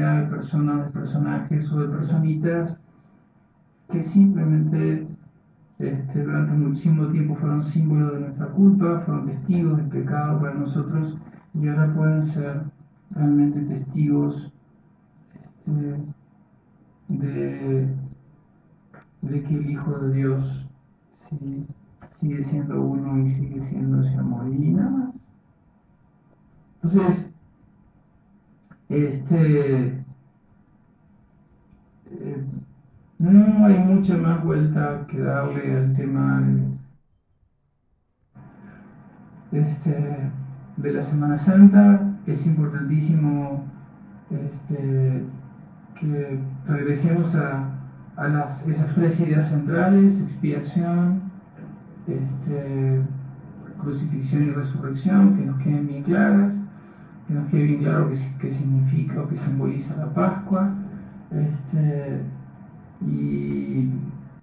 De personas, de personajes o de personitas que simplemente este, durante muchísimo tiempo fueron símbolos de nuestra culpa, fueron testigos del pecado para nosotros y ahora pueden ser realmente testigos este, de de que el Hijo de Dios sigue siendo uno y sigue siendo ese amor y nada más. Entonces, este, no hay mucha más vuelta que darle al tema de, este, la Semana Santa. Es importantísimo este, que regresemos a esas tres ideas centrales, expiación, crucifixión y resurrección, que nos queden bien claras, que nos quede bien claro qué, significa o qué simboliza la Pascua, este, y,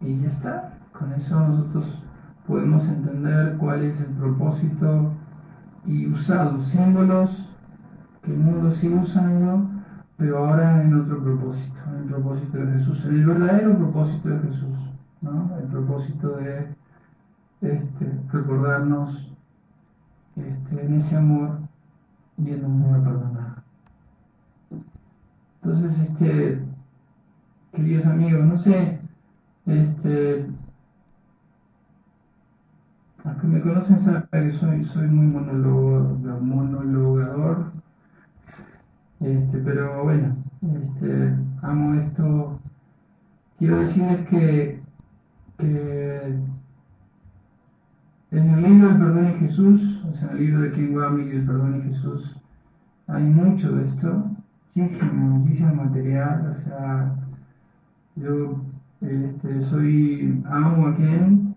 y ya está. Con eso nosotros podemos entender cuál es el propósito y usar los símbolos que el mundo sigue usando pero ahora en otro propósito, en el propósito de Jesús, en el verdadero propósito de Jesús, ¿no? el propósito de este, recordarnos este, en ese amor viendo un mundo perdonado. Entonces, este, queridos amigos, no sé, este, los que me conocen saben que soy, soy muy monologador, este, pero bueno, este, amo esto. Quiero decirles que, en el libro del perdón en Jesús, en el libro de King Wammy del perdón en Jesús, hay mucho de esto, muchísimo, muchísimo material, o sea, yo este, soy, amo a Ken,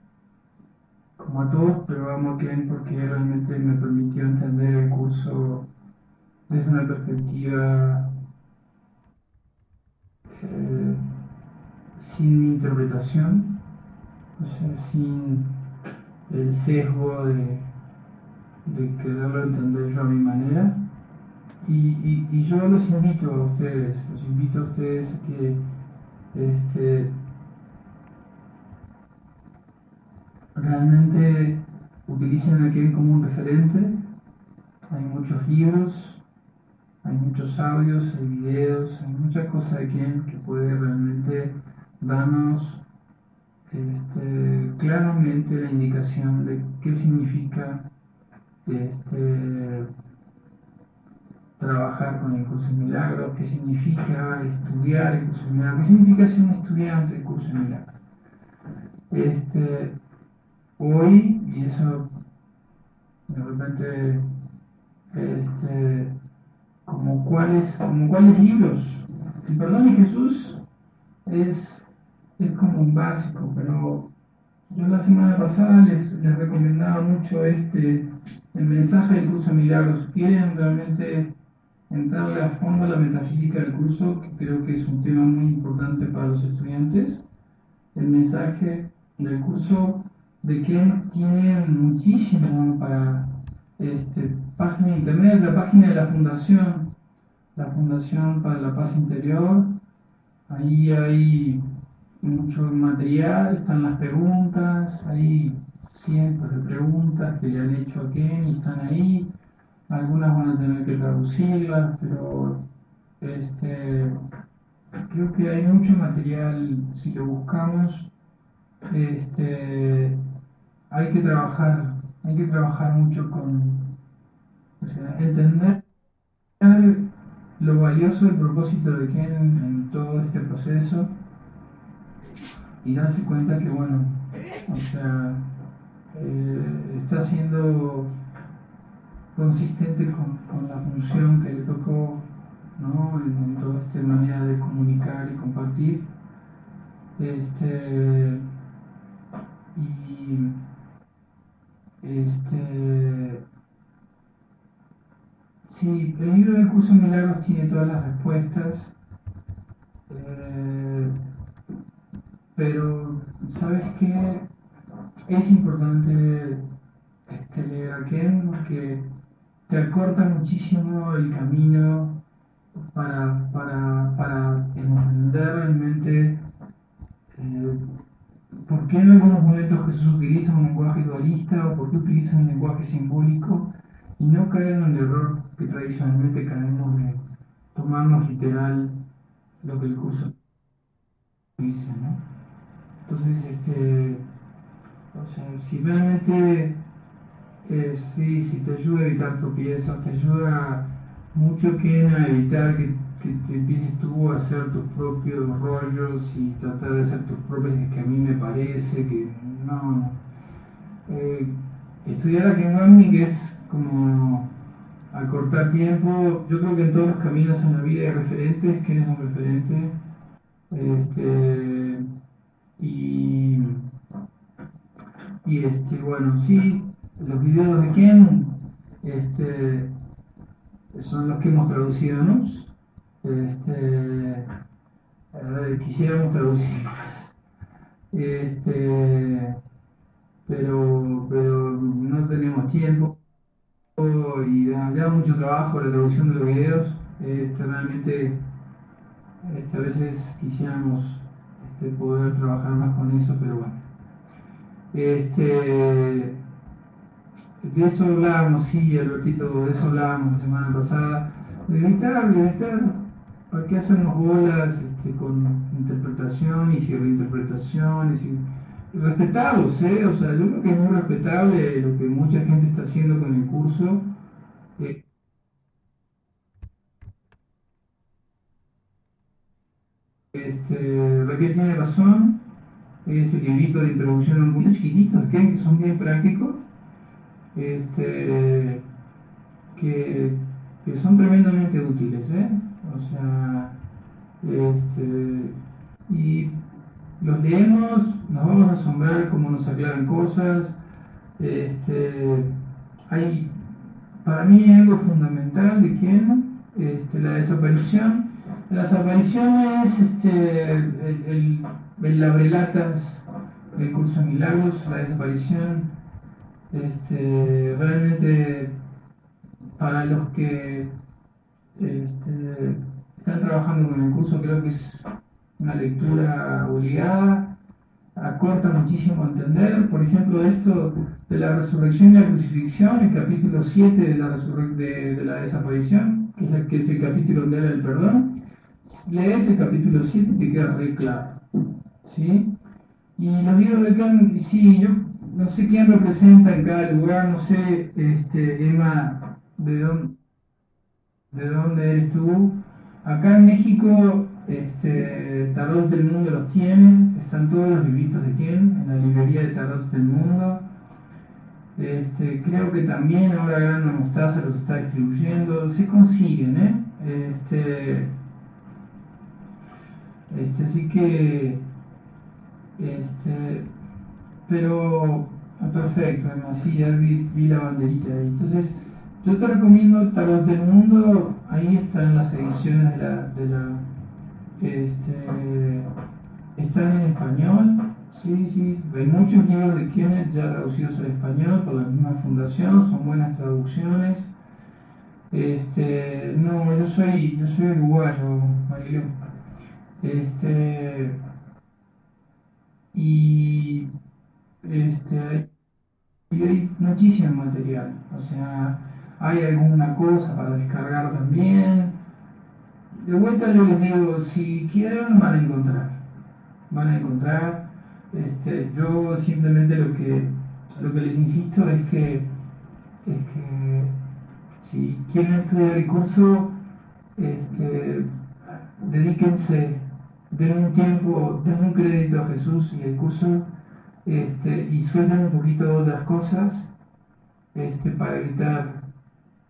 como a todos, pero amo a Ken porque realmente me permitió entender el curso desde una perspectiva eh, sin interpretación, o sea, sin el sesgo de, de quererlo entender yo a mi manera. Y, y, yo los invito a ustedes, los invito a ustedes que este, realmente utilicen a aquel como un referente. Hay muchos libros, hay muchos audios, hay videos, hay muchas cosas de quien que puede realmente darnos este, claramente la indicación de qué significa este, trabajar con el curso de milagros, qué significa estudiar el curso de milagros, qué significa ser un estudiante del curso de milagros. Este, hoy, y eso de repente este, como cuáles, como cuáles libros. El perdón de Jesús es, como un básico, pero yo la semana pasada les recomendaba mucho este, el mensaje del curso de milagros. Quieren realmente entrarle a fondo a la metafísica del curso, que creo que es un tema muy importante para los estudiantes. El mensaje del curso de que tienen muchísimo para este, página de la página de la fundación, la Fundación para la Paz Interior. Ahí hay mucho material, están las preguntas, hay cientos de preguntas que le han hecho a Ken y están ahí. Algunas van a tener que traducirlas, pero este, creo que hay mucho material si lo buscamos. Este, hay que trabajar, hay que trabajar mucho con o sea, entender lo valioso del propósito de Ken en todo este proceso y darse cuenta que, bueno, o sea, eh, está siendo consistente con, la función que le tocó ¿no? en, toda esta manera de comunicar y compartir. Este, y este, sí, el libro del curso de milagros tiene todas las respuestas, eh, pero ¿sabes qué? Es importante este, leer aquel porque te acorta muchísimo el camino para, para, para entender realmente eh, por qué en algunos momentos Jesús utiliza un lenguaje dualista o por qué utiliza un lenguaje simbólico y no caer en el error que tradicionalmente caemos de tomarnos literal lo que el curso dice, ¿no? Entonces, este, o sea, si realmente eh, sí, si te ayuda a evitar tropiezos, te ayuda mucho que a evitar que, que, empieces tú a hacer tus propios rollos y tratar de hacer tus propios, que a mí me parece que no. Eh, estudiar a Kenwami, que es como acortar tiempo, yo creo que en todos los caminos en la vida hay referentes, ¿quién es un referente? Este, y, y este, bueno, sí, los videos de quién este, son los que hemos traducido ¿no? Este, quisiéramos traducir más. Este, pero, pero no tenemos tiempo y da, mucho trabajo la traducción de los videos. Este, realmente este, a veces quisiéramos este, poder trabajar más con eso, pero bueno. Este, de eso hablábamos, sí, Albertito, de eso hablábamos la semana pasada, de evitar, de evitar, ¿para qué hacernos bolas este, con interpretaciones y reinterpretaciones? Y, respetados, ¿eh? O sea, yo creo que es muy respetable lo que mucha gente está haciendo con el curso. Eh, este, Raquel tiene razón, es el librito de introducción a un chiquititos, que son bien prácticos este, que, son tremendamente útiles, ¿eh? O sea, este, y los leemos, nos vamos a asombrar cómo nos aclaran cosas. Este, hay, para mí algo fundamental de quién, este, la desaparición. La desaparición es este, el, el, el del curso de milagros, la desaparición este, realmente para los que este, están trabajando con el curso creo que es una lectura obligada, acorta muchísimo entender, por ejemplo esto de la resurrección y la crucifixión, el capítulo 7 de la, de, la desaparición, que es, el, que es el capítulo donde habla del perdón, lees el capítulo 7 y te queda re claro. ¿sí? Y los libros de Kant, sí, yo no sé quién representa en cada lugar, no sé, este, Emma, de dónde, de dónde eres tú. Acá en México, este, Tarot del Mundo los tienen, están todos los libritos de quién, en la librería de Tarot del Mundo. Este, creo que también ahora Gran Mostaza los está distribuyendo, se consiguen, ¿eh? Este, este, así que este, pero perfecto, así ya vi, la banderita ahí. Entonces, yo te recomiendo Tarot del Mundo, ahí están las ediciones de la, de la este, están en español, sí, sí, hay muchos libros de quienes ya traducidos al español por la misma fundación, son buenas traducciones. Este, no, yo soy, yo soy uruguayo, Marilu. Este, y este, y hay muchísimo material, o sea, hay alguna cosa para descargar también. De vuelta yo les digo, si quieren van a encontrar, van a encontrar. Este, yo simplemente lo que, lo que les insisto es que, es que si quieren estudiar el curso, este, dedíquense, den un tiempo, den un crédito a Jesús y el curso este, y sueltan un poquito otras cosas este, para evitar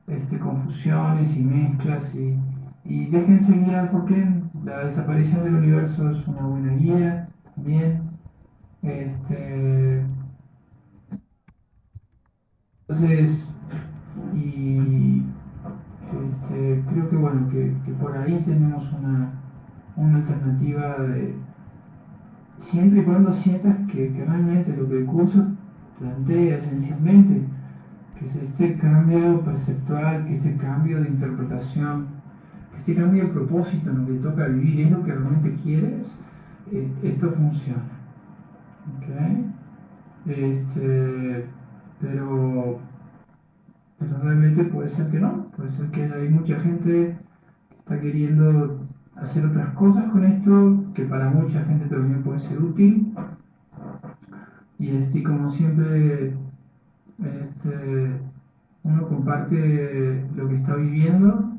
este, confusiones y mezclas y, y déjense guiar porque la desaparición del universo es una buena guía también. Este, entonces, y este, creo que bueno, que, por ahí tenemos una, una alternativa de siempre y cuando sientas que, realmente lo que el curso plantea esencialmente, que es este cambio perceptual, que este cambio de interpretación, que este cambio de propósito en lo que toca vivir es lo que realmente quieres, eh, esto funciona. Este, pero, pero realmente puede ser que no, puede ser que hay mucha gente que está queriendo hacer otras cosas con esto, que para mucha gente también puede ser útil. Y este, como siempre, este, uno comparte lo que está viviendo.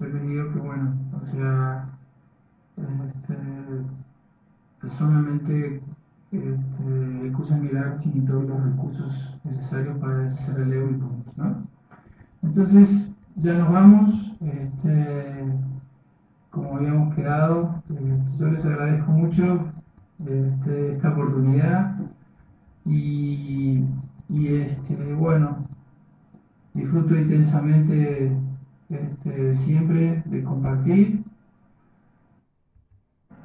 Yo les digo que bueno, o sea, este, solamente este, el curso Milagros tiene todos los recursos necesarios para hacer el y puntos, ¿no? Entonces, ya nos vamos. Este, como habíamos quedado, eh, yo les agradezco mucho este, esta oportunidad y, y este, bueno, disfruto intensamente este, siempre de compartir.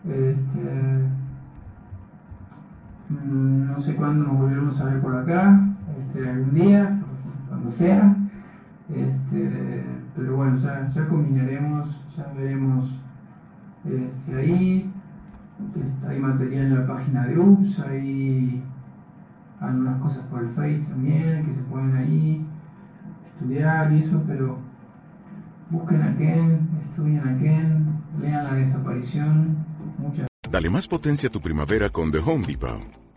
Este, Mm, no sé cuándo nos volveremos a ver por acá, este, algún día, cuando sea. Este, pero bueno, ya, ya combinaremos, ya veremos este, ahí. Hay material en la página de UPS, hay algunas cosas por el Face también que se pueden ahí estudiar y eso, pero busquen a Ken, estudien a Ken, lean la desaparición. Muchas Dale más potencia a tu primavera con The Home Depot.